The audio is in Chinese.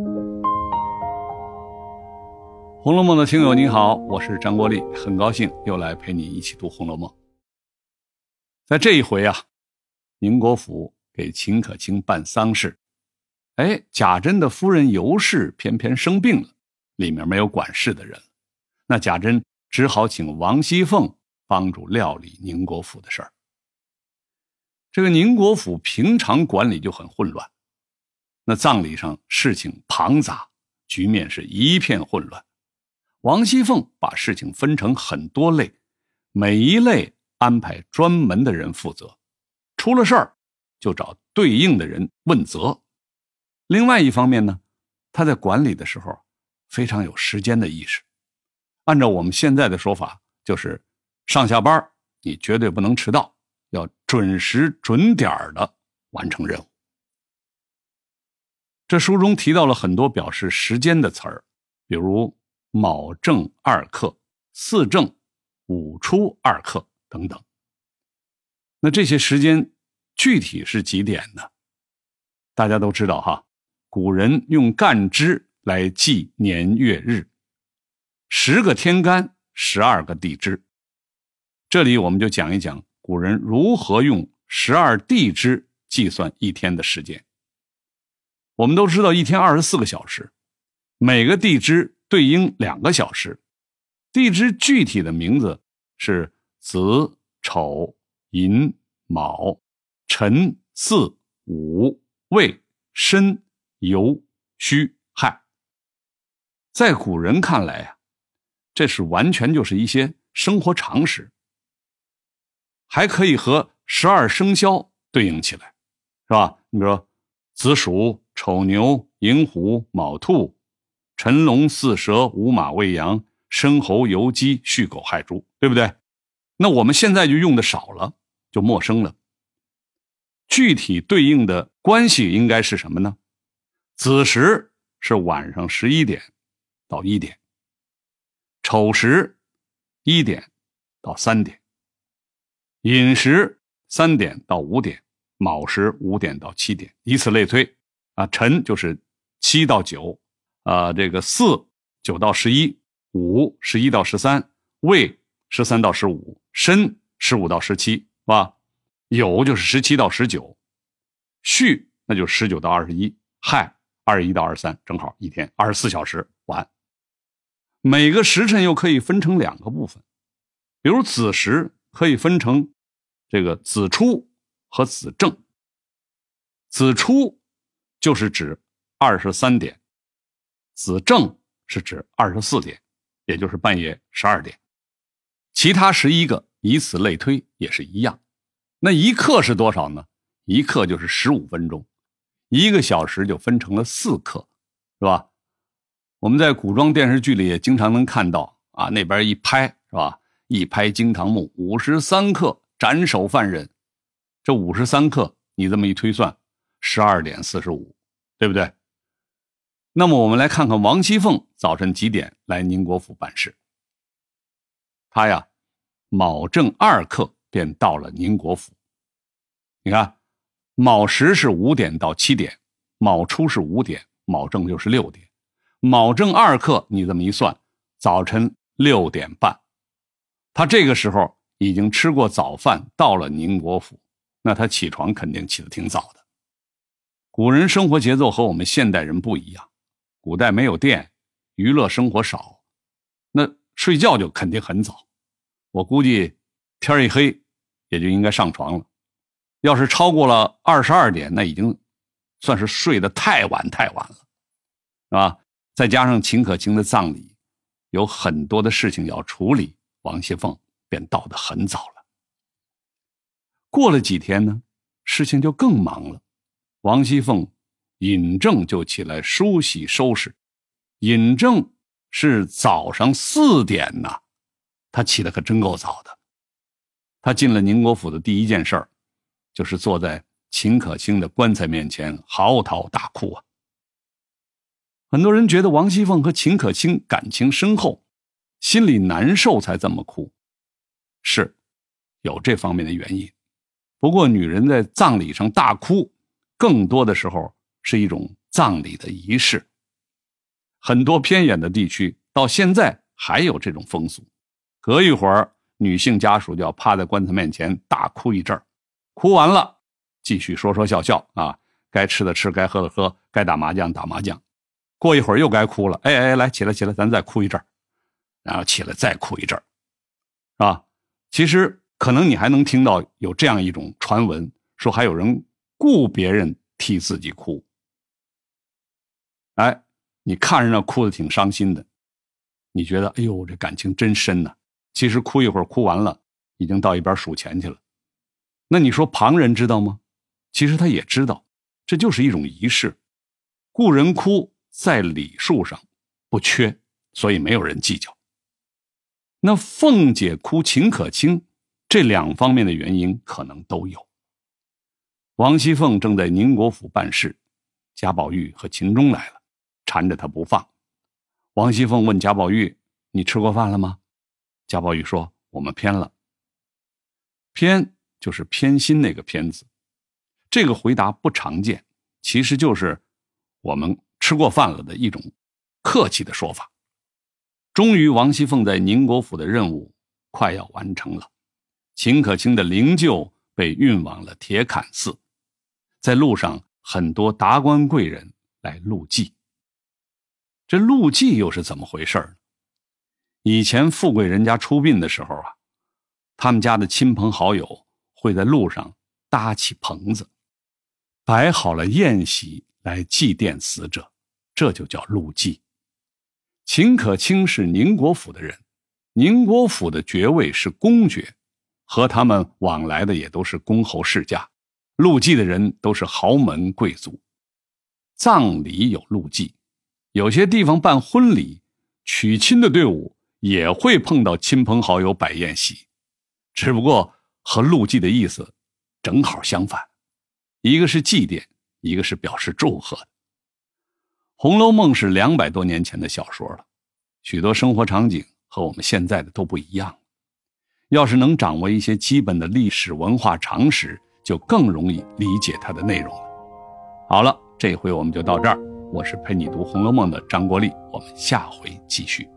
《红楼梦》的听友你好，我是张国立，很高兴又来陪你一起读《红楼梦》。在这一回啊，宁国府给秦可卿办丧事，哎，贾珍的夫人尤氏偏偏生病了，里面没有管事的人，那贾珍只好请王熙凤帮助料理宁国府的事儿。这个宁国府平常管理就很混乱，那葬礼上事情庞杂，局面是一片混乱。王熙凤把事情分成很多类，每一类安排专门的人负责，出了事儿就找对应的人问责。另外一方面呢，他在管理的时候非常有时间的意识，按照我们现在的说法，就是上下班你绝对不能迟到，要准时准点的完成任务。这书中提到了很多表示时间的词儿，比如。卯正二刻、巳正、午初二刻等等。那这些时间具体是几点呢？大家都知道哈，古人用干支来记年月日，十个天干，十二个地支。这里我们就讲一讲古人如何用十二地支计算一天的时间。我们都知道一天二十四个小时，每个地支。对应两个小时，地支具体的名字是子、丑、寅、卯、辰、巳、午、未、申、酉、戌、亥。在古人看来啊，这是完全就是一些生活常识，还可以和十二生肖对应起来，是吧？你比如说子鼠、丑牛、寅虎、卯兔。辰龙巳蛇午马未羊申猴酉鸡戌狗亥猪，对不对？那我们现在就用的少了，就陌生了。具体对应的关系应该是什么呢？子时是晚上十一点到一点，丑时一点到三点，寅时三点到五点，卯时五点到七点，以此类推。啊，辰就是七到九。啊，这个巳九到十一，午十一到十三，未十三到十五，申十五到十七，是吧？酉就是十七到十九，戌那就十九到二十一，亥二十一到二十三，正好一天二十四小时完。每个时辰又可以分成两个部分，比如子时可以分成这个子初和子正。子初就是指二十三点。子正是指二十四点，也就是半夜十二点，其他十一个以此类推也是一样。那一刻是多少呢？一刻就是十五分钟，一个小时就分成了四刻，是吧？我们在古装电视剧里也经常能看到啊，那边一拍是吧？一拍惊堂木，五十三刻斩首犯人。这五十三刻，你这么一推算，十二点四十五，对不对？那么我们来看看王熙凤早晨几点来宁国府办事。她呀，卯正二刻便到了宁国府。你看，卯时是五点到七点，卯初是五点，卯正就是六点。卯正二刻，你这么一算，早晨六点半，他这个时候已经吃过早饭，到了宁国府。那他起床肯定起得挺早的。古人生活节奏和我们现代人不一样。古代没有电，娱乐生活少，那睡觉就肯定很早。我估计天一黑也就应该上床了。要是超过了二十二点，那已经算是睡得太晚太晚了，是吧？再加上秦可卿的葬礼有很多的事情要处理，王熙凤便到得很早了。过了几天呢，事情就更忙了。王熙凤。尹正就起来梳洗收拾，尹正是早上四点呐，他起的可真够早的。他进了宁国府的第一件事儿，就是坐在秦可卿的棺材面前嚎啕大哭啊。很多人觉得王熙凤和秦可卿感情深厚，心里难受才这么哭，是有这方面的原因。不过女人在葬礼上大哭，更多的时候。是一种葬礼的仪式，很多偏远的地区到现在还有这种风俗。隔一会儿，女性家属就要趴在棺材面前大哭一阵儿，哭完了继续说说笑笑啊，该吃的吃，该喝的喝，该打麻将打麻将。过一会儿又该哭了，哎哎，来起来起来，咱再哭一阵儿，然后起来再哭一阵儿，啊，其实可能你还能听到有这样一种传闻，说还有人雇别人替自己哭。哎，你看着那哭的挺伤心的，你觉得哎呦这感情真深呐。其实哭一会儿，哭完了已经到一边数钱去了。那你说旁人知道吗？其实他也知道，这就是一种仪式，雇人哭。在礼数上不缺，所以没有人计较。那凤姐哭秦可卿，这两方面的原因可能都有。王熙凤正在宁国府办事，贾宝玉和秦钟来了，缠着她不放。王熙凤问贾宝玉：“你吃过饭了吗？”贾宝玉说：“我们偏了。”偏就是偏心那个偏字。这个回答不常见，其实就是我们。吃过饭了的一种客气的说法。终于，王熙凤在宁国府的任务快要完成了，秦可卿的灵柩被运往了铁槛寺，在路上，很多达官贵人来路祭。这路祭又是怎么回事呢？以前富贵人家出殡的时候啊，他们家的亲朋好友会在路上搭起棚子，摆好了宴席来祭奠死者。这就叫路祭。秦可卿是宁国府的人，宁国府的爵位是公爵，和他们往来的也都是公侯世家，路祭的人都是豪门贵族。葬礼有路祭，有些地方办婚礼，娶亲的队伍也会碰到亲朋好友摆宴席，只不过和路祭的意思正好相反，一个是祭奠，一个是表示祝贺。《红楼梦》是两百多年前的小说了，许多生活场景和我们现在的都不一样。要是能掌握一些基本的历史文化常识，就更容易理解它的内容了。好了，这回我们就到这儿。我是陪你读《红楼梦》的张国立，我们下回继续。